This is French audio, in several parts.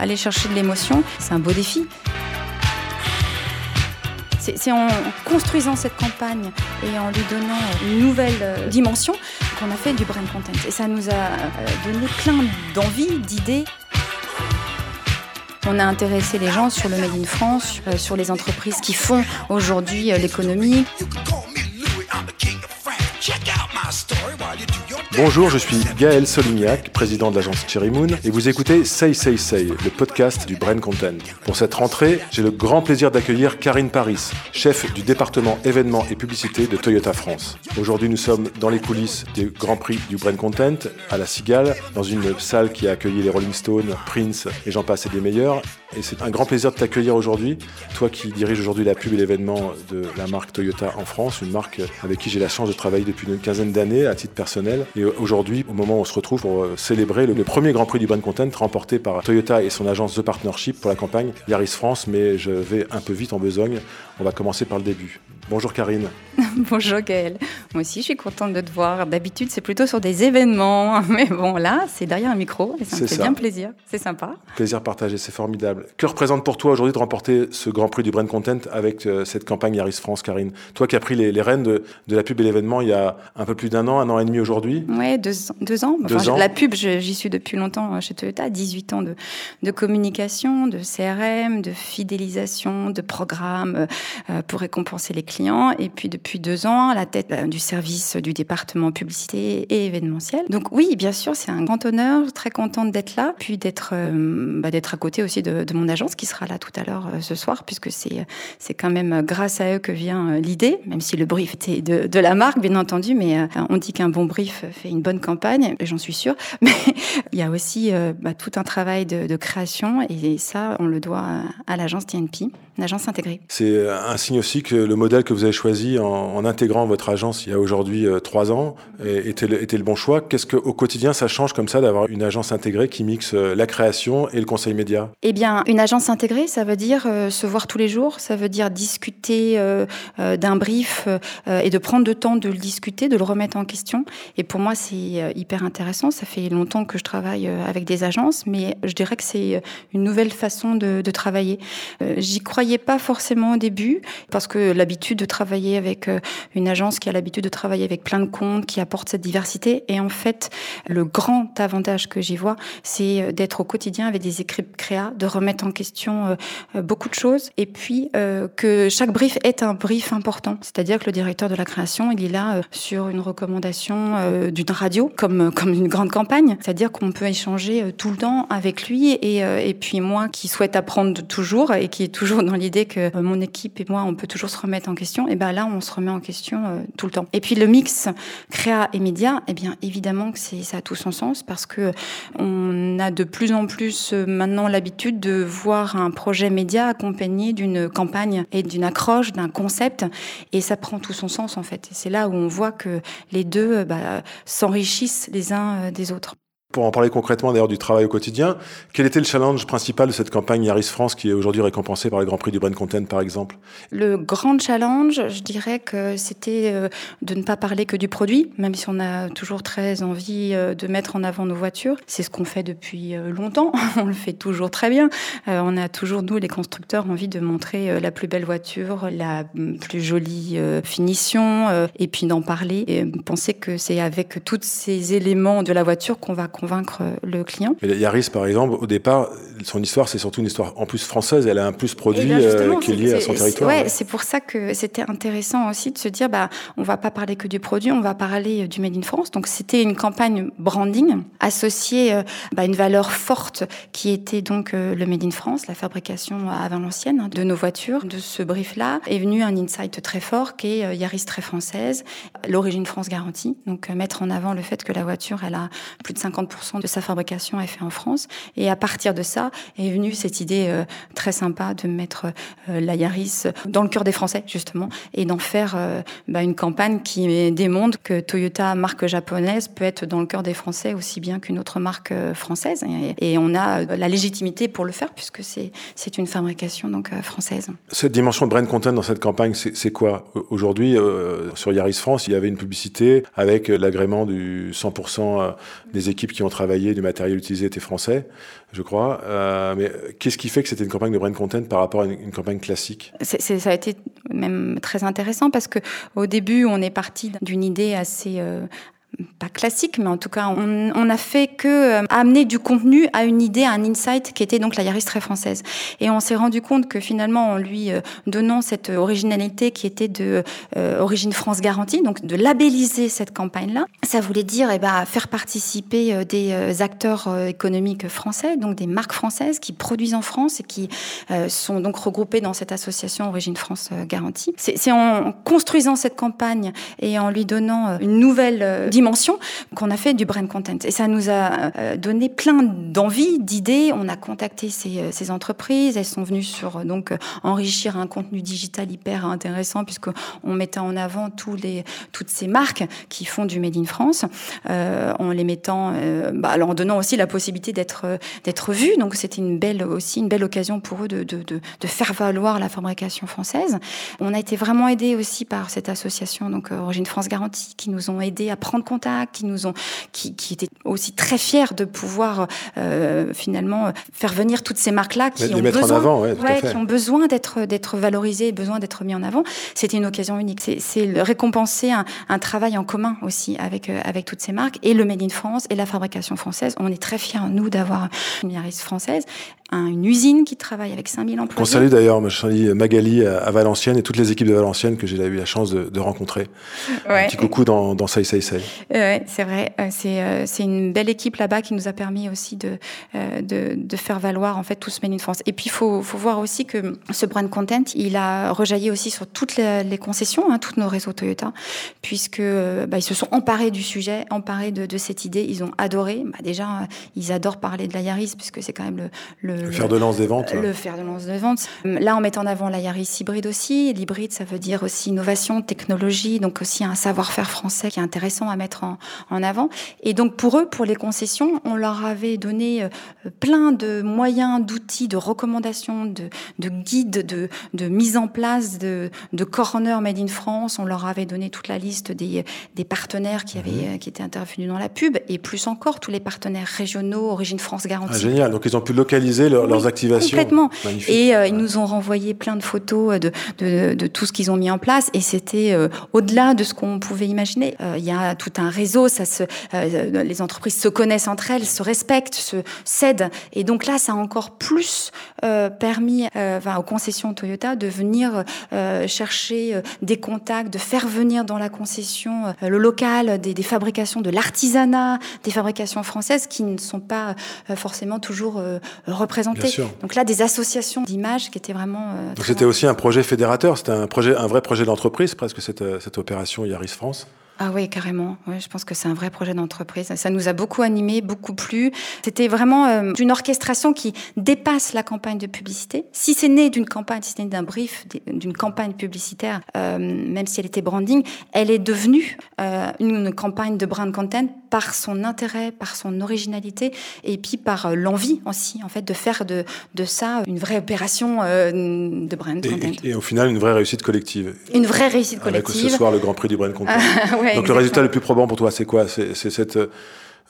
aller chercher de l'émotion, c'est un beau défi. C'est en construisant cette campagne et en lui donnant une nouvelle euh, dimension qu'on a fait du brand content. Et ça nous a euh, donné plein d'envie, d'idées. On a intéressé les gens sur le Made in France, euh, sur les entreprises qui font aujourd'hui l'économie. Bonjour, je suis Gaël Solignac, président de l'agence Cherry Moon, et vous écoutez Say Say Say, le podcast du Brain Content. Pour cette rentrée, j'ai le grand plaisir d'accueillir Karine Paris, chef du département événements et publicité de Toyota France. Aujourd'hui, nous sommes dans les coulisses du Grand Prix du Brain Content à la Cigale, dans une salle qui a accueilli les Rolling Stones, Prince et j'en passe et des meilleurs. Et c'est un grand plaisir de t'accueillir aujourd'hui, toi qui diriges aujourd'hui la pub et l'événement de la marque Toyota en France, une marque avec qui j'ai la chance de travailler depuis une quinzaine d'années à titre personnel. Et aujourd'hui, au moment où on se retrouve pour euh, célébrer le, premier Grand Prix du Brand Content remporté par Toyota et son agence The Partnership pour la campagne Yaris France, mais je vais un peu vite en besogne. On va commencer par le début. Bonjour Karine. Bonjour Gaëlle. Moi aussi, je suis contente de te voir. D'habitude, c'est plutôt sur des événements. Mais bon, là, c'est derrière un micro et ça me fait bien plaisir. C'est sympa. Plaisir partagé, c'est formidable. Que représente pour toi aujourd'hui de remporter ce Grand Prix du Brand Content avec euh, cette campagne Yaris France, Karine? Toi qui as pris les, rênes de, la pub et l'événement il y a un peu plus d'un an, un an et demi aujourd'hui? Oui, deux, ans. ans. La pub, j'y suis depuis longtemps euh, chez Toyota. 18 ans de, de communication, de CRM, de fidélisation, de programmes euh, pour récompenser les clients. Et puis depuis deux ans, à la tête du service du département publicité et événementiel. Donc oui, bien sûr, c'est un grand honneur. Très contente d'être là, puis d'être bah, d'être à côté aussi de, de mon agence qui sera là tout à l'heure euh, ce soir, puisque c'est c'est quand même grâce à eux que vient euh, l'idée, même si le brief était de, de la marque, bien entendu, mais euh, on dit qu'un bon brief fait une bonne campagne, et j'en suis sûre. Mais il y a aussi bah, tout un travail de, de, création, et ça, on le doit à l'agence TNP, l'agence intégrée. C'est un signe aussi que le modèle que vous avez choisi en, en intégrant votre agence il y a aujourd'hui trois ans était le, était le bon choix. Qu'est-ce qu'au quotidien ça change comme ça d'avoir une agence intégrée qui mixe la création et le conseil média? Eh bien, une agence intégrée, ça veut dire euh, se voir tous les jours, ça veut dire discuter euh, euh, d'un brief et de prendre le temps de le discuter, de le remettre en question. Et pour moi, c'est hyper intéressant. Ça fait longtemps que je travaille avec des agences, mais je dirais que c'est une nouvelle façon de, de travailler. J'y croyais pas forcément au début, parce que l'habitude de travailler avec une agence qui a l'habitude de travailler avec plein de comptes, qui apporte cette diversité. Et en fait, le grand avantage que j'y vois, c'est d'être au quotidien avec des équipes créa, de remettre en question euh, euh, beaucoup de choses et puis euh, que chaque brief est un brief important. C'est-à-dire que le directeur de la création, il est là sur une recommandation d'une radio comme comme une grande campagne. C'est-à-dire qu'on peut échanger tout le temps avec lui et, et puis moi qui souhaite apprendre toujours et qui est toujours dans l'idée que mon équipe et moi on peut toujours se remettre en question. Et ben là on se remet en question tout le temps. Et puis le mix créa et média, eh bien évidemment que c'est ça a tout son sens parce que on a de plus en plus maintenant l'habitude de voir un projet média accompagné d'une campagne et d'une accroche, d'un concept, et ça prend tout son sens en fait. c'est là où on voit que les deux bah, s'enrichissent les uns euh, des autres. Pour en parler concrètement d'ailleurs du travail au quotidien, quel était le challenge principal de cette campagne Yaris France qui est aujourd'hui récompensée par le Grand Prix du Brand Content par exemple? Le grand challenge, je dirais que c'était euh, de ne pas parler que du produit, même si on a toujours très envie euh, de mettre en avant nos voitures. C'est ce qu'on fait depuis euh, longtemps, on le fait toujours très bien. On a toujours, nous les constructeurs, envie de montrer la plus belle voiture, la plus jolie finition, et puis d'en parler et penser que c'est avec tous ces éléments de la voiture qu'on va convaincre le client. Mais Yaris, par exemple, au départ, son histoire, c'est surtout une histoire en plus française. Elle a un plus produit euh, qui est lié à son territoire. Ouais, c'est pour ça que c'était intéressant aussi de se dire, bah, on va pas parler que du produit, on va parler euh, du Made in France. Donc c'était une campagne branding associée à euh, bah, une valeur forte qui était donc le Made in France, la fabrication à Valenciennes hein, de nos voitures. De ce brief-là est venu un insight très fort qui est Yaris très française, l'origine France garantie. Donc mettre en avant le fait que la voiture, elle a plus de 50 de sa fabrication est fait en France. Et à partir de ça est venue cette idée euh, très sympa de mettre euh, la Yaris dans le cœur des Français, justement, et d'en faire euh, bah, une campagne qui démontre que Toyota, marque japonaise, peut être dans le cœur des Français aussi bien qu'une autre marque française. Et, on a la légitimité pour le faire, puisque c'est une fabrication donc française. Cette dimension de brand content dans cette campagne, c'est quoi? Aujourd'hui, sur Yaris France, il y avait une publicité avec l'agrément du 100% des équipes qui qui ont travaillé du matériel utilisé étaient français, je crois. Euh, mais qu'est-ce qui fait que c'était une campagne de brand content par rapport à une, campagne classique? Ça a été même très intéressant parce que au début, on est parti d'une idée assez euh, pas classique, mais en tout cas, on, on a fait que euh, amener du contenu à une idée, à un insight qui était donc la Yaris très française. Et on s'est rendu compte que finalement, en lui euh, donnant cette originalité qui était de euh, origine France garantie, donc de labelliser cette campagne-là, ça voulait dire eh ben, faire participer des acteurs économiques français, donc des marques françaises qui produisent en France et qui sont donc regroupées dans cette association Origine France garantie. C'est en construisant cette campagne et en lui donnant une nouvelle dimension qu'on a fait du brand content. Et ça nous a euh, donné plein d'envie, d'idées. On a contacté ces, euh, entreprises. Elles sont venues sur euh, donc enrichir un contenu digital hyper intéressant puisque on mettait en avant tous les, toutes ces marques qui font du made in France, en les mettant, euh, bah, en donnant aussi la possibilité d'être d'être vus. Donc c'était une belle aussi une belle occasion pour eux de, de, de, de, faire valoir la fabrication française. On a été vraiment aidés aussi par cette association donc Origine France Garantie qui nous ont aidés à prendre contact, qui nous ont, qui, qui étaient aussi très fiers de pouvoir euh, finalement faire venir toutes ces marques-là qui, ont besoin, avant, ouais, qui ont besoin d'être d'être valorisées, besoin d'être mis en avant. C'était une occasion unique. C'est récompenser un, un, travail en commun aussi avec euh, avec toutes ces marques et le Made in France et la fabrication française. On est très fiers nous d'avoir une Yaris française une usine qui travaille avec 5000 employés. On salue d'ailleurs, Magali à Valenciennes et toutes les équipes de Valenciennes que j'ai eu la chance de, de rencontrer. Ouais. Un petit coucou dans, dans Say Say Say. Ouais, c'est vrai. Euh, c'est euh, une belle équipe là-bas qui nous a permis aussi de, euh, de, de faire valoir en fait tout ce Made in France. Et puis il faut, faut voir aussi que ce brand content, il a rejailli aussi sur toutes les, les concessions, hein, tous nos réseaux Toyota, puisque bah, ils se sont emparés du sujet, emparés de, de cette idée. Ils ont adoré. Bah, déjà, ils adorent parler de la Yaris puisque c'est quand même le, le le, fer de lance des ventes. Le fer de lance des ventes. Là, on met en avant la Yaris hybride aussi. L'hybride, ça veut dire aussi innovation, technologie, donc aussi un savoir-faire français qui est intéressant à mettre en, en, avant. Et donc pour eux, pour les concessions, on leur avait donné euh, plein de moyens, d'outils, de recommandations, de, de guides, de, de, mise en place de, de corner made in France. On leur avait donné toute la liste des, des partenaires qui avaient, mmh. qui étaient intervenus dans la pub, et plus encore tous les partenaires régionaux, Origine France Garantie. Ah, génial. Donc ils ont pu localiser leurs activations. Complètement. Et euh, ils nous ont renvoyé plein de photos de, de, de tout ce qu'ils ont mis en place. Et c'était euh, au-delà de ce qu'on pouvait imaginer. Euh, il y a tout un réseau. Ça se, les entreprises se connaissent entre elles, se respectent, se cèdent. Et donc là, ça a encore plus permis enfin, aux concessions Toyota de venir chercher des contacts, de faire venir dans la concession le local, des, des fabrications, de l'artisanat, des fabrications françaises qui ne sont pas forcément toujours représentées donc là, des associations d'images qui étaient vraiment. Euh, Donc c'était aussi un projet fédérateur, c'était un projet, un vrai projet d'entreprise presque cette, euh, cette opération Yaris France. Ah oui, carrément. Ouais, je pense que c'est un vrai projet d'entreprise. Ça nous a beaucoup animé, beaucoup plu. C'était vraiment euh, une orchestration qui dépasse la campagne de publicité. Si c'est né d'une campagne, si c'est né d'un brief, d'une campagne publicitaire, euh, même si elle était branding, elle est devenue euh, une campagne de brand content par son intérêt, par son originalité, et puis par l'envie aussi, en fait, de faire de, de ça une vraie opération de brand et, content. Et, au final, une vraie réussite collective. Une vraie réussite collective. Avec ce soir le Grand Prix du brand content. ouais. Donc le résultat le plus probant pour toi, c'est quoi? C'est cette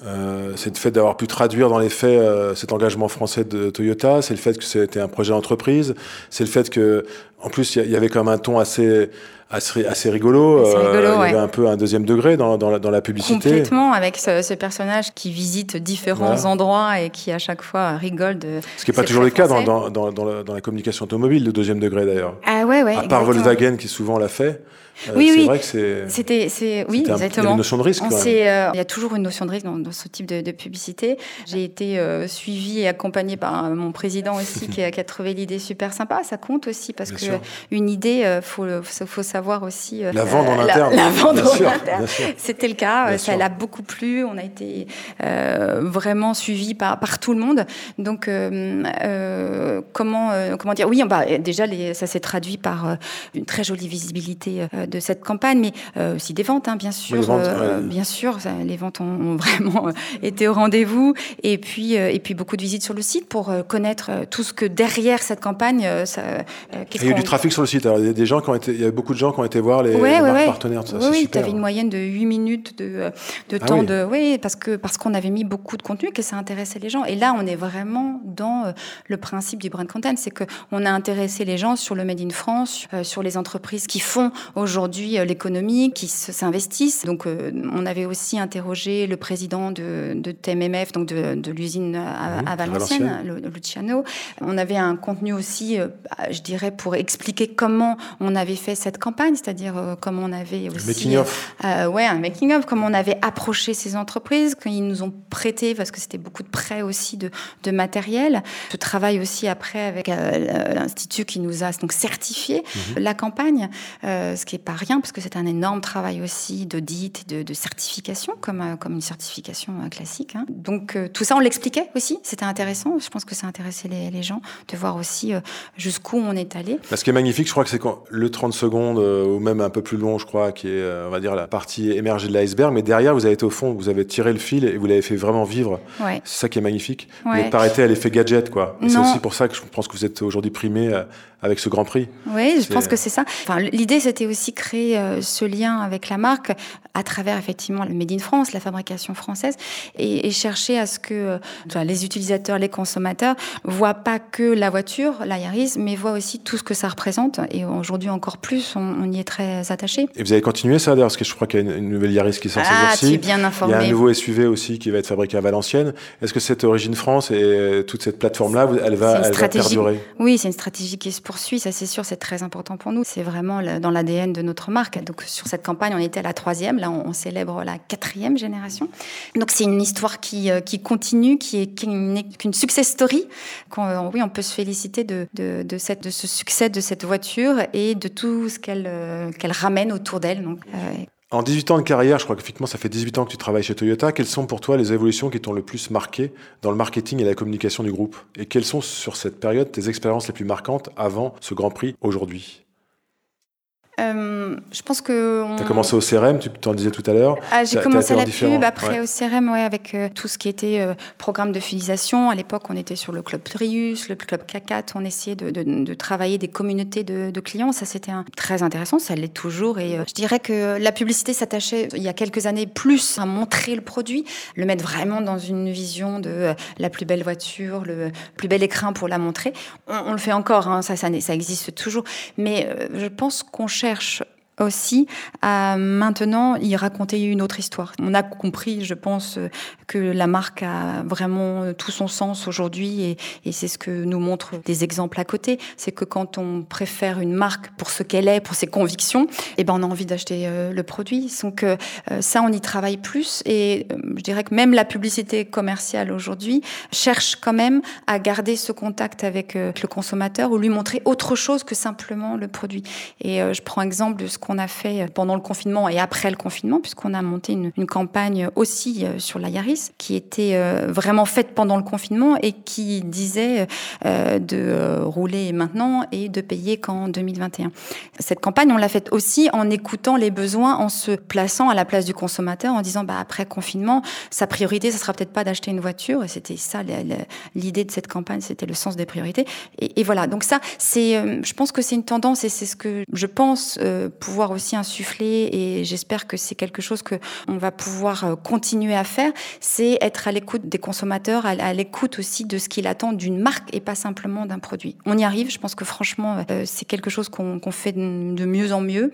euh, c'est le fait d'avoir pu traduire dans les faits euh, cet engagement français de Toyota, c'est le fait que c'était un projet d'entreprise, c'est le fait que, en plus, il y, avait quand même un ton assez assez, assez rigolo. Assez rigolo euh, il y avait un peu un deuxième degré dans, dans, la, dans la publicité. Complètement, avec ce, ce personnage qui visite différents voilà. endroits et qui à chaque fois rigole de. Ce qui n'est pas toujours le cas dans, dans, la, communication automobile, le deuxième degré d'ailleurs. Ah ouais, ouais. À part exactement. Volkswagen qui souvent l'a fait. Euh, oui, c'est oui. vrai que c'est. C'était, c'est, oui, un, exactement. Il y a une notion de risque. Euh, il y a toujours une notion de risque dans, dans ce type de, de publicité. J'ai été euh, suivie et accompagnée par euh, mon président aussi qui, a, qui, a, trouvé l'idée super sympa. Ça compte aussi parce Bien que sûr. une idée, euh, faut, faut savoir aussi la vendre en interne. La, la vendre en interne. C'était le cas. Bien ça l'a beaucoup plu. On a été vraiment suivis par, par tout le monde. Donc comment comment dire? Oui, bah, déjà les, ça s'est traduit par une très jolie visibilité de cette campagne, mais euh, aussi des ventes, hein, bien sûr. Les ventes, euh, ouais. Bien sûr, ça, les ventes ont, ont vraiment euh, été au rendez-vous. Et puis, euh, et puis beaucoup de visites sur le site pour euh, connaître tout ce que derrière cette campagne. Ça, il y a eu du trafic sur le site. Alors, il y a des gens qui ont été, il y a beaucoup de gens gens qui ont été voir les, partenaires. Ça, oui, tu avais une moyenne de 8 minutes de, de ah temps de. Oui, parce que parce qu'on avait mis beaucoup de contenu, que ça intéressait les gens. Et là, on est vraiment dans euh, le principe du brand content, c'est qu'on a intéressé les gens sur le Made in France, euh, sur les entreprises qui font aujourd'hui euh, l'économie, qui s'investissent. Donc, on avait aussi interrogé le président de, de TMMF, donc de, de l'usine à, mmh, Valenciennes, Luciano. On avait un contenu aussi, je dirais, pour expliquer comment on avait fait cette campagne, c'est-à-dire comment on avait aussi. Making of. ouais, un making of, comment on avait approché ces entreprises, quand ils nous ont prêté, parce que c'était beaucoup de prêts aussi de, de matériel. Je travaille aussi après avec euh, l'institut qui nous a donc certifié mhm. la campagne, euh, ce qui est pas rien parce que c'est un énorme travail aussi d'audit et de, de, certification comme euh, comme une certification classique. Hein. Donc tout ça on l'expliquait aussi, c'était intéressant. Je pense que ça intéressait les, les gens de voir aussi jusqu'où on est allé. Ce qui est magnifique, je crois que c'est quand le 30 secondes ou même un peu plus long, je crois, qui est on va dire la partie émergée de l'iceberg, mais derrière vous avez été au fond, vous avez tiré le fil et vous l'avez fait vraiment vivre. Ouais. C'est ça qui est magnifique. Vous n'êtes pas arrêté à l'effet gadget, quoi. C'est aussi pour ça que je pense que vous êtes aujourd'hui primé euh, avec ce Grand Prix. Oui, je pense que c'est ça. Enfin, l'idée, c'était aussi créer euh, ce lien avec la marque à travers effectivement le Made in France, la fabrication française, et, et chercher à ce que euh, les utilisateurs, les consommateurs voient pas que la voiture, la Yaris, mais voient aussi tout ce que ça représente. Et aujourd'hui encore plus, on, on, y est très attaché. Et vous avez continué ça d'ailleurs, parce que je crois qu'il y a une, nouvelle Yaris qui sort ah, ces jours-ci. bien informé. Il y a un nouveau SUV aussi qui va être fabriqué à Valenciennes. Est-ce que cette origine France et toute cette plateforme-là, elle va, elle va perdurer? Oui, c'est une stratégie qui se poursuit, ça c'est sûr, c'est très important pour nous. C'est vraiment dans l'ADN de notre marque. Donc sur cette campagne, on était à la troisième, là on, célèbre la quatrième génération. Donc c'est une histoire qui, euh, qui continue, qui est qu'une success story. Euh, oui, on peut se féliciter de, de, cette, de ce succès de cette voiture et de tout ce qu'elle euh, ramène autour d'elle. En 18 ans de carrière, je crois qu'effectivement, ça fait 18 ans que tu travailles chez Toyota. Quelles sont pour toi les évolutions qui t'ont le plus marqué dans le marketing et la communication du groupe? Et quelles sont sur cette période tes expériences les plus marquantes avant ce Grand Prix aujourd'hui? Euh, je pense que. On... Tu as commencé au CRM, tu t'en disais tout à l'heure. Ah, j'ai commencé la pub, après au CRM, ouais, avec euh, tout ce qui était euh, programme de fidélisation. À l'époque, on était sur le club Trius, le club K4. On essayait de, de, de travailler des communautés de, de clients. Ça, c'était très intéressant. Ça l'est toujours. Et je dirais que la publicité s'attachait, il y a quelques années, plus à montrer le produit, le mettre vraiment dans une vision de la plus belle voiture, le plus bel écrin pour la montrer. On, on le fait encore, hein, ça, ça, ça existe toujours. Mais je pense qu'on cherche cherche aussi à maintenant y raconter une autre histoire. On a compris, je pense, que la marque a vraiment tout son sens aujourd'hui et, et c'est ce que nous montrent des exemples à côté. C'est que quand on préfère une marque pour ce qu'elle est, pour ses convictions, eh ben on a envie d'acheter euh, le produit. Donc euh, ça, on y travaille plus et euh, je dirais que même la publicité commerciale aujourd'hui cherche quand même à garder ce contact avec le consommateur ou lui montrer autre chose que simplement le produit. Et je prends exemple de ce qu'on qu'on a fait pendant le confinement et après le confinement, puisqu'on a monté une, campagne aussi euh, sur la Yaris, qui était euh, vraiment faite pendant le confinement et qui disait euh, de rouler maintenant et de payer qu'en 2021. Cette campagne, on l'a faite aussi en écoutant les besoins, en se plaçant à la place du consommateur, en disant bah après confinement, sa priorité, ça sera peut-être pas d'acheter une voiture. Et c'était ça l'idée de cette campagne, c'était le sens des priorités. Et, et voilà. Donc ça, c'est, je pense que c'est une tendance et c'est ce que je pense pouvoir aussi insuffler, et j'espère que c'est quelque chose que on va pouvoir euh, continuer à faire, c'est être à l'écoute des consommateurs, à, l'écoute aussi de ce qu'il attend d'une marque et pas simplement d'un produit. On y arrive, je pense que franchement, euh, c'est quelque chose qu'on fait de mieux en mieux,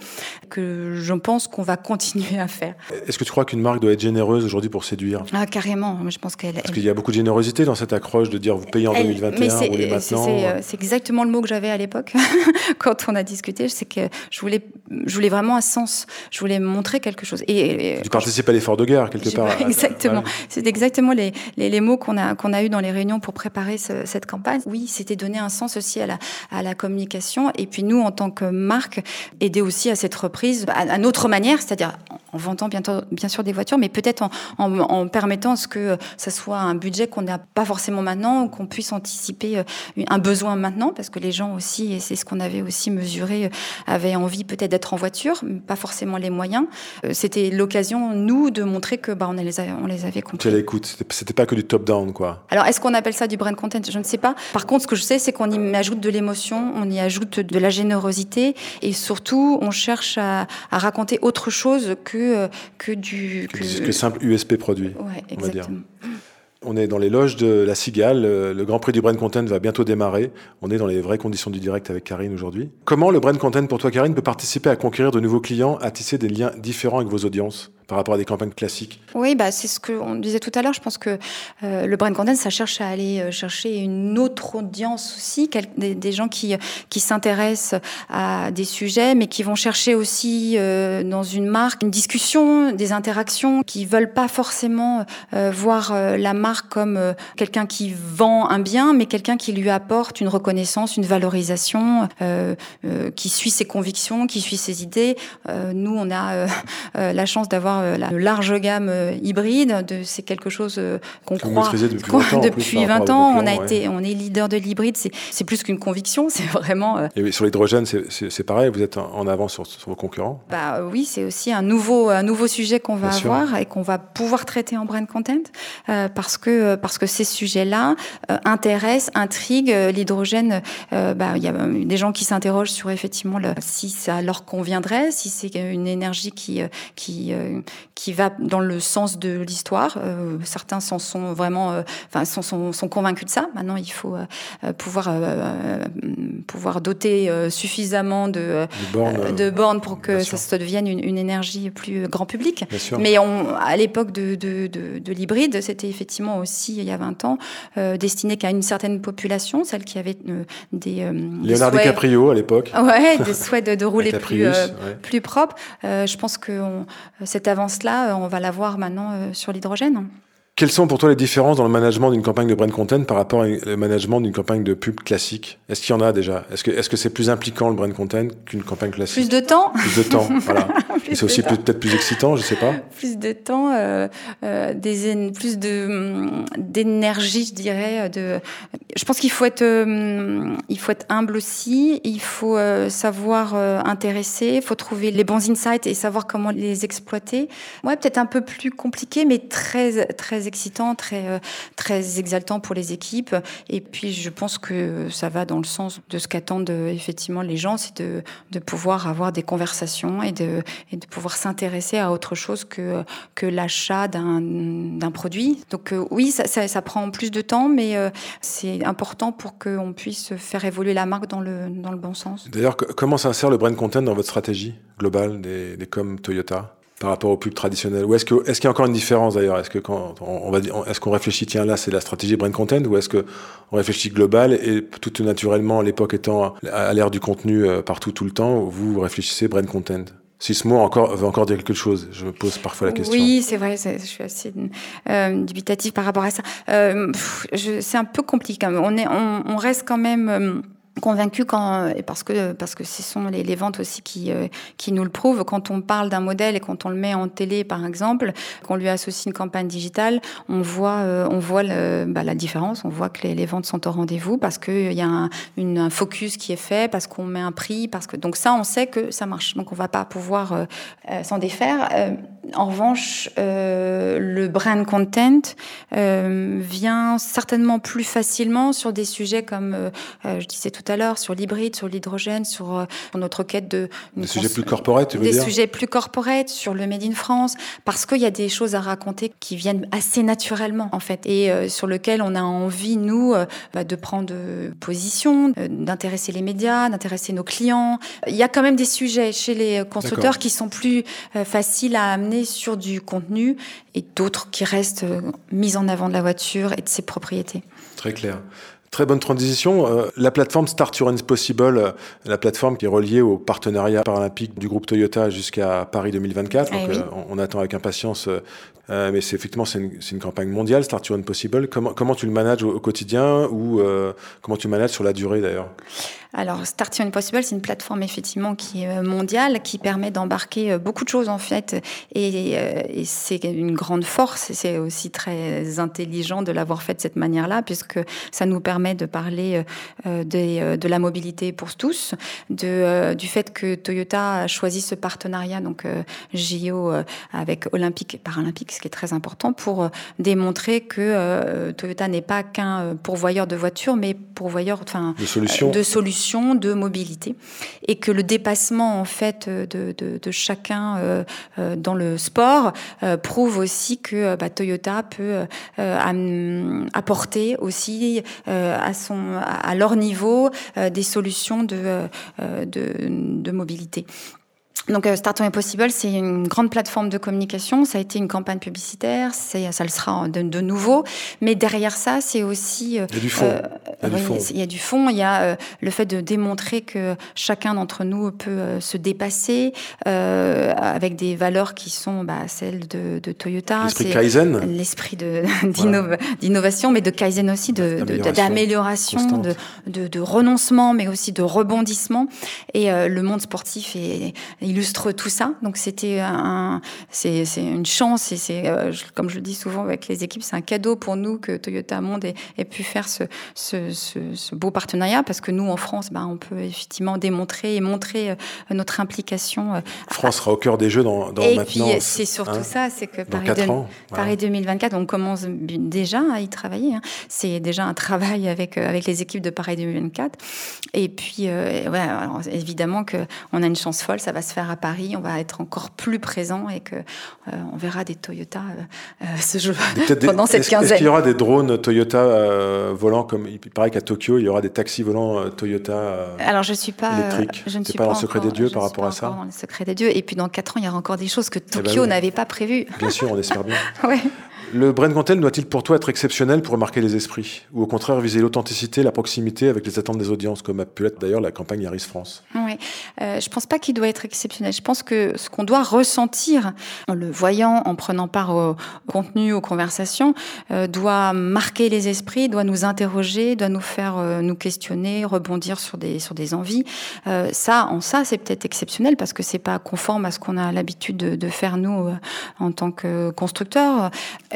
que je pense qu'on va continuer à faire. Est-ce que tu crois qu'une marque doit être généreuse aujourd'hui pour séduire? Ah, carrément, je pense qu'elle... Parce qu'il y a beaucoup de générosité dans cette accroche de dire vous payez en 2021, roulez maintenant. C'est exactement le mot que j'avais à l'époque quand on a discuté, c'est que je voulais, je voulais vraiment un sens. Je voulais montrer quelque chose. Et, tu participes à l'effort de guerre quelque part. Exactement. C'est exactement les, les, les mots qu'on a qu'on a eu dans les réunions pour préparer ce, cette campagne. Oui, c'était donner un sens aussi à la à la communication. Et puis nous, en tant que marque, aider aussi à cette reprise à, à notre manière, c'est-à-dire en en vendant bien, bien sûr des voitures, mais peut-être en, en, en, permettant ce que ça soit un budget qu'on n'a pas forcément maintenant, qu'on puisse anticiper un besoin maintenant, parce que les gens aussi, et c'est ce qu'on avait aussi mesuré, avaient envie peut-être d'être en voiture, pas forcément les moyens. C'était l'occasion, nous, de montrer que bah, on, les avait, on les avait compris. l'écoute, c'était pas que du top-down, quoi. Alors, est-ce qu'on appelle ça du brand content? Je ne sais pas. Par contre, ce que je sais, c'est qu'on y ajoute de l'émotion, on y ajoute de la générosité, et surtout, on cherche à, à raconter autre chose que, que du... Que, que, simple USP produit, ouais, exactement. on va dire. On est dans les loges de la Cigale. Le Grand Prix du Brand Content va bientôt démarrer. On est dans les vraies conditions du direct avec Karine aujourd'hui. Comment le Brand Content pour toi, Karine, peut participer à conquérir de nouveaux clients, à tisser des liens différents avec vos audiences par rapport à des campagnes classiques? Oui, bah, c'est ce qu'on disait tout à l'heure. Je pense que euh, le brand content, ça cherche à aller euh, chercher une autre audience aussi, des, gens qui, qui s'intéressent à des sujets, mais qui vont chercher aussi euh, dans une marque une discussion, des interactions, qui veulent pas forcément euh, voir euh, la marque comme quelqu'un qui vend un bien, mais quelqu'un qui lui apporte une reconnaissance, une valorisation, qui suit ses convictions, qui suit ses idées. nous, on a la chance d'avoir euh, la large gamme euh, hybride. De, c'est quelque chose euh, qu'on croit depuis, 20 ans. Depuis 20 ans, on a été, on est leader de l'hybride. C'est, plus qu'une conviction, c'est vraiment. Et sur l'hydrogène, c'est, pareil. Vous êtes en avant sur, sur, vos concurrents? Bah oui, c'est aussi un nouveau, un nouveau sujet qu'on va avoir et qu'on va pouvoir traiter en brand content euh, parce que parce que ces sujets-là euh, intéressent, intriguent. L'hydrogène, euh, bah il y a des gens qui s'interrogent sur effectivement le, si ça leur conviendrait, si c'est une énergie qui qui qui va dans le sens de l'histoire. Euh, certains s'en sont vraiment, euh, enfin, sont, sont, sont, convaincus de ça. Maintenant, il faut euh, pouvoir pouvoir doter suffisamment de bornes, de bornes pour que ça devienne une, une, énergie plus grand public. Mais on, à l'époque de, de, de, de l'hybride, c'était effectivement aussi il y a 20 ans destiné qu'à une certaine population, celle qui avait des Leonardo des DiCaprio à l'époque. Ouais, des souhaits de, de rouler plus ouais. plus propre. je pense que on, cette avance-là, euh, on va la voir maintenant euh, sur l'hydrogène. Quelles sont pour toi les différences dans le management d'une campagne de brand content par rapport au management d'une campagne de pub classique? Est-ce qu'il y en a déjà? Est-ce que est-ce que c'est plus impliquant le brand content qu'une campagne classique? Plus de temps. Plus de temps, voilà. c'est aussi peut-être plus excitant, je sais pas. Plus de temps, euh, euh, des plus de hum, d'énergie, je dirais. De, je pense qu'il faut être euh, faut être humble aussi. Il faut euh, savoir euh, intéresser. Il faut trouver les bons insights et savoir comment les exploiter. Ouais, peut-être un peu plus compliqué, mais très très excitant, très, très exaltant pour les équipes. Et puis, je pense que ça va dans le sens de ce qu'attendent effectivement les gens, c'est de, pouvoir avoir des conversations et de, pouvoir s'intéresser à autre chose que, l'achat d'un produit. Donc oui, ça, prend plus de temps, mais c'est important pour qu'on puisse faire évoluer la marque dans le, dans le bon sens. D'ailleurs, comment s'insère le brand content dans votre stratégie globale des, des com Toyota par rapport aux pubs traditionnelles? Ou est-ce que est-ce qu'il y a encore une différence d'ailleurs? Est-ce que on est-ce qu'on réfléchit tiens là c'est la stratégie brand content ou est-ce que on réfléchit global et tout naturellement l'époque étant à l'ère du contenu euh, partout tout le temps vous réfléchissez brand content? Si ce mot encore, veut encore dire quelque chose, je me pose parfois la question. Oui, c'est vrai, je suis assez euh, dubitatif par rapport à ça. Euh, c'est un peu compliqué. On, est, on, on reste quand même... Euh, convaincu quand parce que parce que ce sont les, les ventes aussi qui euh, qui nous le prouvent. Quand on parle d'un modèle et quand on le met en télé par exemple qu'on lui associe une campagne digitale on voit euh, on voit le, bah, la différence. On voit que les, les ventes sont au rendez-vous parce que il y a un, une, un focus qui est fait parce qu'on met un prix parce que donc ça on sait que ça marche. Donc on va pas pouvoir euh, s'en défaire. En revanche le brand content vient certainement plus facilement sur des sujets comme je disais tout à l'heure sur l'hybride, sur l'hydrogène, sur, euh, sur, notre quête de des sujets plus corporate, tu veux des dire sujets plus corporate, sur le made in France, parce qu'il y a des choses à raconter qui viennent assez naturellement en fait, et euh, sur lequel on a envie nous euh, bah, de prendre position, euh, d'intéresser les médias, d'intéresser nos clients. Il y a quand même des sujets chez les constructeurs qui sont plus faciles à amener sur du contenu et d'autres qui restent mis en avant de la voiture et de ses propriétés. Très clair. Très bonne transition. Euh, la plateforme Start Your Possible, euh, la plateforme qui est reliée au partenariat paralympique du groupe Toyota jusqu'à Paris 2024. Eh donc, oui. euh, on attend avec impatience. Euh, mais c'est effectivement c'est une, une, campagne mondiale, Start Your Possible. Comment, comment tu le manages au, au quotidien ou comment tu le manages sur la durée d'ailleurs? Alors, Starting Impossible, c'est une plateforme effectivement qui est mondiale, qui permet d'embarquer beaucoup de choses en fait, et, et c'est une grande force. C'est aussi très intelligent de l'avoir fait de cette manière-là, puisque ça nous permet de parler des, de la mobilité pour tous, de, du fait que Toyota a choisi ce partenariat, donc JO avec Olympique et Paralympique, ce qui est très important pour démontrer que Toyota n'est pas qu'un pourvoyeur de voitures, mais pourvoyeur, enfin, de solutions. de solutions de mobilité et que le dépassement en fait de, de, chacun euh, euh, dans le sport euh, prouve aussi que bah, Toyota peut apporter aussi à leur niveau des solutions de mobilité. Donc euh, Start Impossible, c'est une grande plateforme de communication. Ça a été une campagne publicitaire, ça le sera de, de nouveau. Mais derrière ça, c'est aussi il y a du fond. Euh, il, y a du fond. il y a du fond. Il y a euh, le fait de démontrer que chacun d'entre nous peut euh, se dépasser euh, avec des valeurs qui sont bah, celles de, de Toyota. L'esprit Kaizen. L'esprit voilà. d'innovation, mais de Kaizen aussi, d'amélioration, de, de, de, renoncement, mais aussi de rebondissement. Et le monde sportif est, est illustre tout ça. Donc c'était un, c'est, une chance et c'est, euh, comme je le dis souvent avec les équipes, c'est un cadeau pour nous que Toyota Monde ait, ait pu faire ce, ce, ce, ce, beau partenariat parce que nous en France, bah, on peut effectivement démontrer et montrer euh, notre implication. Euh, France sera au cœur des jeux dans, dans et maintenant. Et puis c'est surtout hein, ça, c'est que Paris, de, ans, Paris 2024, on commence déjà à y travailler. Hein. C'est déjà un travail avec avec les équipes de Paris 2024. Et puis ouais, alors, évidemment que on a une chance folle, ça va se faire à Paris, on va être encore plus présent et que euh, on verra des Toyota euh, euh ce jour pendant des, cette est-ce, quinzaine. Est-ce qu'il y aura des drones Toyota euh, volants comme il paraît qu'à Tokyo il y aura des taxis volants euh, Toyota euh, Alors je suis pas je ne suis pas, dans le secret des dieux par rapport à ça. Dans le secret des dieux et puis dans quatre ans il y aura encore des choses que Eh ben Tokyo oui. n'avait pas prévues. Bien sûr, on espère bien. ouais. Le Brand Content doit-il pour toi être exceptionnel pour marquer les esprits Ou au contraire viser l'authenticité, la proximité avec les attentes des audiences, comme a pu être d'ailleurs la campagne Yaris France? Oui, euh, je pense pas qu'il doit être exceptionnel. Je pense que ce qu'on doit ressentir en le voyant, en prenant part au, contenu, aux conversations, euh, doit marquer les esprits, doit nous interroger, doit nous faire euh, nous questionner, rebondir sur des sur des envies. Ça, en ça, c'est peut-être exceptionnel parce que c'est pas conforme à ce qu'on a l'habitude de, faire nous en tant que constructeurs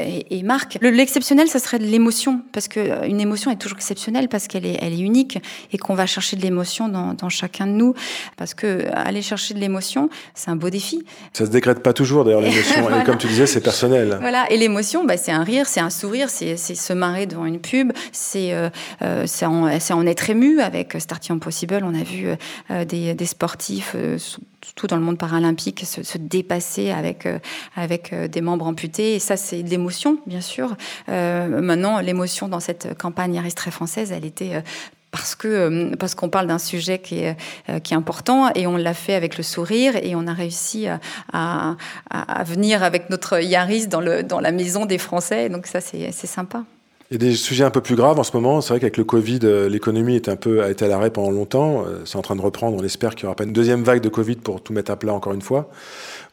et, et marque. L'exceptionnel, ça serait de l'émotion parce que euh, une émotion est toujours exceptionnelle parce qu'elle est elle est unique et qu'on va chercher de l'émotion dans, dans chacun de nous parce que aller chercher de l'émotion, c'est un beau défi. Ça se décrète pas toujours d'ailleurs l'émotion. voilà. Et comme tu disais, c'est personnel. Voilà. Et l'émotion, bah, c'est un rire, c'est un sourire, c'est se marrer devant une pub, c'est euh, en, en, être ému. Avec Starting Impossible, on a vu euh, des, des, sportifs, euh, surtout dans le monde paralympique, se, se dépasser avec euh, avec des membres amputés. Et ça, c'est de l'émotion, bien sûr. Euh, maintenant, l'émotion dans cette campagne Yaris très française, elle était parce que euh, parce qu'on parle d'un sujet qui est euh, qui est important et on l'a fait avec le sourire et on a réussi à, à, venir avec notre Yaris dans le dans la maison des Français donc ça c'est sympa. Il y a des sujets un peu plus graves en ce moment. C'est vrai qu'avec le Covid, l'économie est a été à l'arrêt pendant longtemps. C'est en train de reprendre. On espère qu'il n'y aura pas une deuxième vague de Covid pour tout mettre à plat encore une fois.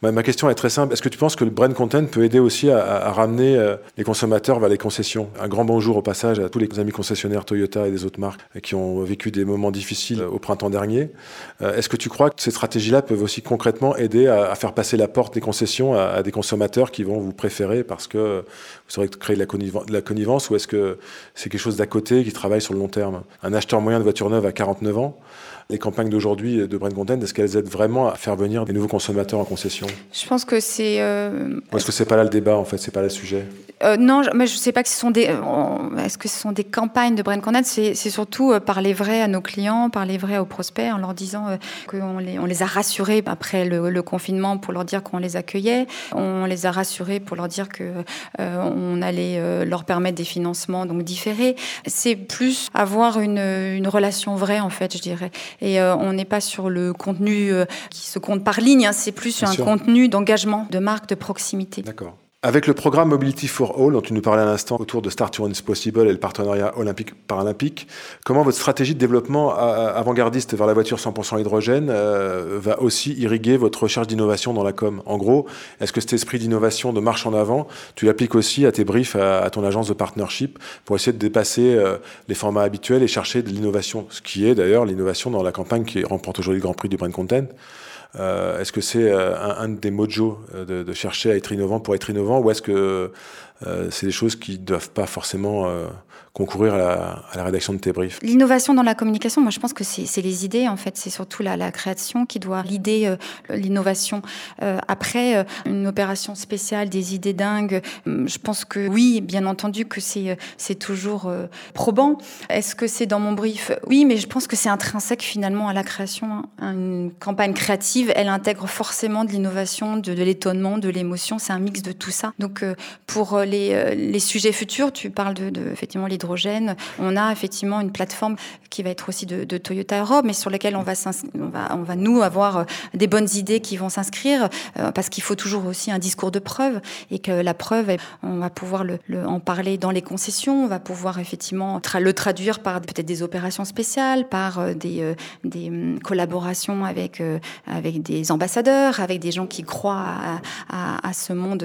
Ma question est très simple. Est-ce que tu penses que le brand content peut aider aussi à, ramener les consommateurs vers les concessions? Un grand bonjour au passage à tous les amis concessionnaires Toyota et des autres marques qui ont vécu des moments difficiles au printemps dernier. Est-ce que tu crois que ces stratégies-là peuvent aussi concrètement aider à, faire passer la porte des concessions à, des consommateurs qui vont vous préférer parce que vous aurez créé de la, de la connivence ou est-ce que c'est quelque chose d'à côté qui travaille sur le long terme? Un acheteur moyen de voiture neuve à 49 ans les campagnes d'aujourd'hui de brand content, est-ce qu'elles aident vraiment à faire venir des nouveaux consommateurs en concession? Je pense que c'est. Euh, est-ce que c'est pas là le débat en fait, c'est pas là le sujet? Euh, Non, mais je sais pas que ce sont des. Euh, est-ce que ce sont des campagnes de brand content C'est surtout parler vrai à nos clients, parler vrai aux prospects, en leur disant qu'on les, on les a rassurés après le, le confinement pour leur dire qu'on les accueillait. On les a rassurés pour leur dire que on allait leur permettre des financements donc différés. C'est plus avoir une, une relation vraie en fait, je dirais et euh, on n'est pas sur le contenu euh, qui se compte par ligne, hein, c'est plus sur un sûr. contenu d'engagement, de marque, de proximité. D'accord. Avec le programme Mobility for All, dont tu nous parlais à l'instant autour de Start Your Own Possible et le partenariat olympique-paralympique, comment votre stratégie de développement avant-gardiste vers la voiture 100% hydrogène euh, va aussi irriguer votre recherche d'innovation dans la com? En gros, est-ce que cet esprit d'innovation, de marche en avant, tu l'appliques aussi à tes briefs, à, ton agence de partnership, pour essayer de dépasser euh, les formats habituels et chercher de l'innovation? Ce qui est d'ailleurs l'innovation dans la campagne qui remporte aujourd'hui le Grand Prix du Brand Content. Euh, est-ce que c'est euh, un, des mojos euh, de, chercher à être innovant pour être innovant ou est-ce que c'est des choses qui ne doivent pas forcément concourir à la, rédaction de tes briefs L'innovation dans la communication, moi je pense que c'est les idées en fait, c'est surtout la, création qui doit l'idée, l'innovation. après, une opération spéciale, des idées dingues, je pense que oui, bien entendu que c'est toujours probant. Est-ce que c'est dans mon brief? Oui, mais je pense que c'est intrinsèque finalement à la création. Hein. Une campagne créative elle intègre forcément de l'innovation, de, l'étonnement, de l'émotion. C'est un mix de tout ça. Donc, euh, pour euh, euh, les, sujets futurs, tu parles de, effectivement On a effectivement une plateforme qui va être aussi de, Toyota Europe, mais sur laquelle on va, nous avoir des bonnes idées qui vont s'inscrire, parce qu'il faut toujours aussi un discours de preuve et que la preuve, on va pouvoir en parler dans les concessions, on va pouvoir effectivement le traduire par peut-être des opérations spéciales, par des, des hum, collaborations avec, des ambassadeurs, avec des gens qui croient à, ce monde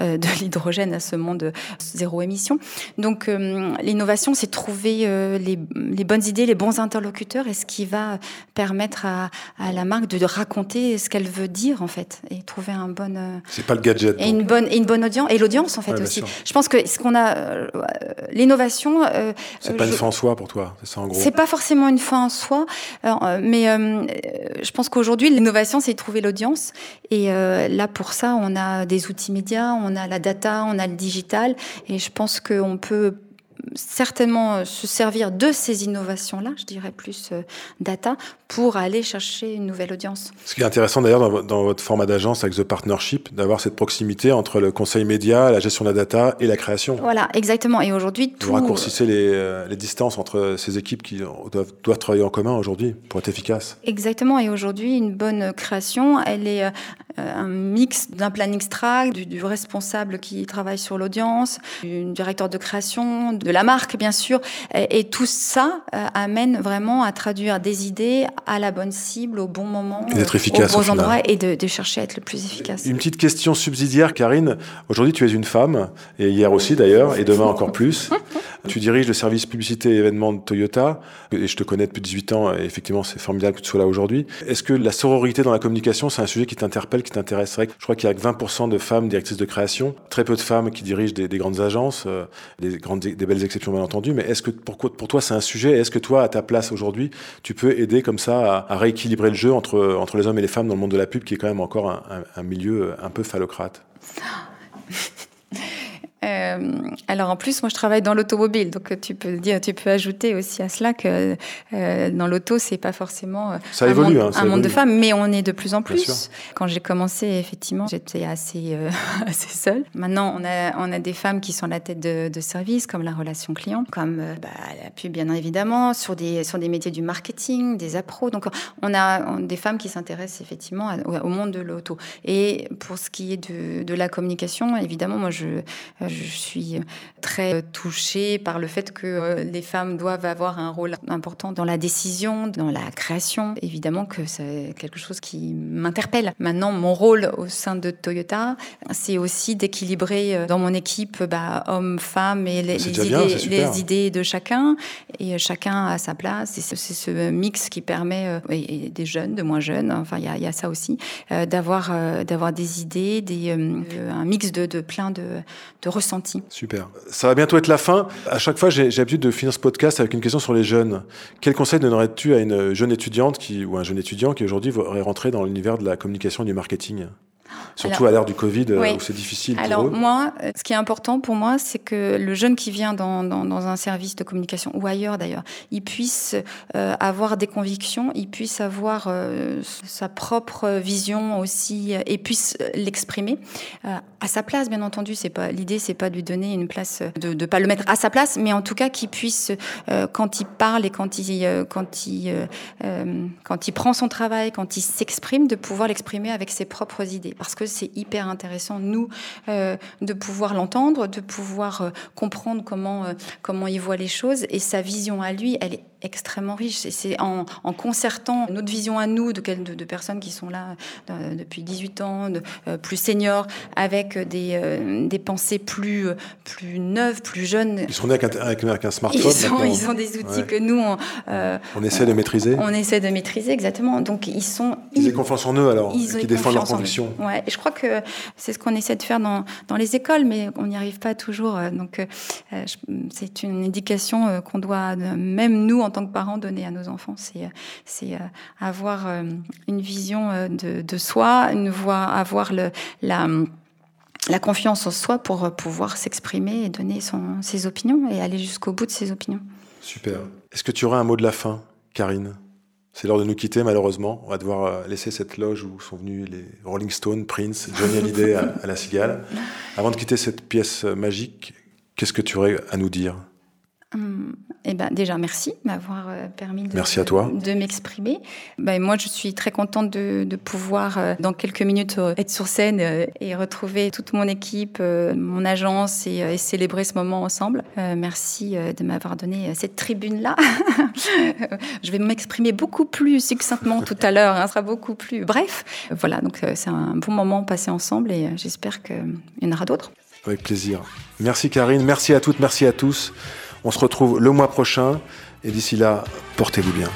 euh, de l'hydrogène, à ce monde zéro émission. Donc euh, l'innovation, c'est trouver euh, les, bonnes idées, les bons interlocuteurs et ce qui va permettre à, la marque de raconter ce qu'elle veut dire en fait et trouver un bon. c'est pas le gadget. Et une bonne, et une bonne audience et l'audience en fait aussi. Je pense que ce qu'on a, l'innovation. c'est pas une fin en soi pour toi, c'est ça en gros. C'est pas forcément une fin en soi, mais je pense qu'aujourd'hui l'innovation c'est trouver l'audience. Et euh, là, pour ça, on a des outils médias, on a la data, on a le digital. Et je pense qu'on peut certainement euh, se servir de ces innovations-là, je dirais plus euh, data, pour aller chercher une nouvelle audience. Ce qui est intéressant d'ailleurs dans, votre format d'agence avec The Partnership, d'avoir cette proximité entre le conseil média, la gestion de la data et la création. Voilà, exactement. Et aujourd'hui, tout... Vous raccourcissez les, euh, les, distances entre ces équipes qui doivent, doivent travailler en commun aujourd'hui pour être efficaces. Exactement. Et aujourd'hui, une bonne création, elle est un mix d'un planning strat, du, du, responsable qui travaille sur l'audience, du directeur de création, de la marque, bien sûr. Et, tout ça euh, amène vraiment à traduire des idées à la bonne cible, au bon moment, d'être efficace, au bon endroit et de, chercher à être le plus efficace. Une petite question subsidiaire, Karine. Aujourd'hui, tu es une femme, et hier aussi d'ailleurs, et demain encore plus. tu diriges le service publicité et événements de Toyota, et je te connais depuis 18 ans, et effectivement, c'est formidable que tu sois là aujourd'hui. Est-ce que la sororité dans la communication, c'est un sujet qui t'interpelle, qui t'intéresserait? Je crois qu'il y a que 20% de femmes directrices de création, très peu de femmes qui dirigent des, grandes agences, euh, des, grandes, des belles exceptions bien entendu, mais est-ce que pour, toi c'est un sujet? Est-ce que toi, à ta place aujourd'hui, tu peux aider comme ça à, rééquilibrer le jeu entre, les hommes et les femmes dans le monde de la pub, qui est quand même encore un, un milieu un peu phallocrate? Euh, alors en plus, moi je travaille dans l'automobile, donc tu peux dire, tu peux ajouter aussi à cela que euh, dans l'auto, c'est pas forcément euh, ça un, monde, hein, un monde, de femmes, mais on est de plus en plus. Quand j'ai commencé, effectivement, j'étais assez euh, assez seule. Maintenant, on a on a des femmes qui sont à la tête de, de services, comme la relation client, comme bah, la pub bien évidemment, sur des sur des métiers du marketing, des appros. Donc on a des femmes qui s'intéressent effectivement au monde de l'auto. Et pour ce qui est de, de la communication, évidemment, moi je je suis très touchée par le fait que euh, les femmes doivent avoir un rôle important dans la décision, dans la création. Évidemment que c'est quelque chose qui m'interpelle. Maintenant, mon rôle au sein de Toyota, c'est aussi d'équilibrer euh, dans mon équipe bah, hommes, femmes et les, idées, les idées de chacun. Et chacun a sa place. Et c'est ce mix qui permet, euh, et des jeunes, de moins jeunes, enfin il y a, ça aussi, d'avoir d'avoir des idées, des, un mix de, de plein de, de Super. Ça va bientôt être la fin. À chaque fois, j'ai l'habitude de finir ce podcast avec une question sur les jeunes. Quel conseil donnerais-tu à une jeune étudiante qui, ou un jeune étudiant qui aujourd'hui voudrait rentrer dans l'univers de la communication et du marketing? Surtout à l'ère du Covid, euh, où c'est difficile pour Alors, moi, euh, ce qui est important pour moi, c'est que le jeune qui vient dans, dans, dans, un service de communication, ou ailleurs d'ailleurs, il puisse euh, avoir des convictions, il puisse avoir sa propre vision aussi, et puisse l'exprimer à sa place, bien entendu. C'est pas L'idée, c'est pas de lui donner une place, de ne pas le mettre à sa place, mais en tout cas qu'il puisse, quand il parle et quand il, quand, il, quand il prend son travail, quand il s'exprime, de pouvoir l'exprimer avec ses propres idées. Parce parce que c'est hyper intéressant, nous, de pouvoir l'entendre, de pouvoir comprendre comment, comment il voit les choses. Et sa vision à lui, elle est extrêmement riche. Et c'est en, en, concertant notre vision à nous, de, de, de personnes qui sont là euh, depuis 18 ans, de, euh, plus seniors, avec des, euh, des pensées plus, plus neuves, plus jeunes. Ils sont nés avec un, avec un smartphone. Ils, sont, ils ont des outils que nous, on, on essaie de maîtriser. On essaie de maîtriser, exactement. Donc ils sont. Ils ont confiance en eux alors, ils qui défendent leurs convictions. Ouais, je crois que c'est ce qu'on essaie de faire dans, dans les écoles, mais on n'y arrive pas toujours. Donc c'est une indication qu'on doit, même nous, en tant que parents, donner à nos enfants. C'est, avoir une vision de, soi, une voix, avoir la, la confiance en soi pour pouvoir s'exprimer et donner son, ses opinions et aller jusqu'au bout de ses opinions. Super. Est-ce que tu aurais un mot de la fin, Karine? C'est l'heure de nous quitter, malheureusement. On va devoir laisser cette loge où sont venus les Rolling Stones, Prince, Johnny Hallyday à, la Cigale. Avant de quitter cette pièce magique, qu'est-ce que tu aurais à nous dire? Eh ben déjà merci m'avoir euh, permis de, merci à toi. de m'exprimer. Ben, moi je suis très contente de, de pouvoir euh, dans quelques minutes euh, être sur scène et retrouver toute mon équipe, mon agence et, et célébrer ce moment ensemble. merci de m'avoir donné cette tribune là. je vais m'exprimer beaucoup plus succinctement tout à l'heure. Hein, sera beaucoup plus bref. Voilà donc c'est un bon moment passé ensemble et j'espère qu'il y en aura d'autres. Avec plaisir. Merci Karine, merci à toutes, merci à tous. On se retrouve le mois prochain et d'ici là, portez-vous bien.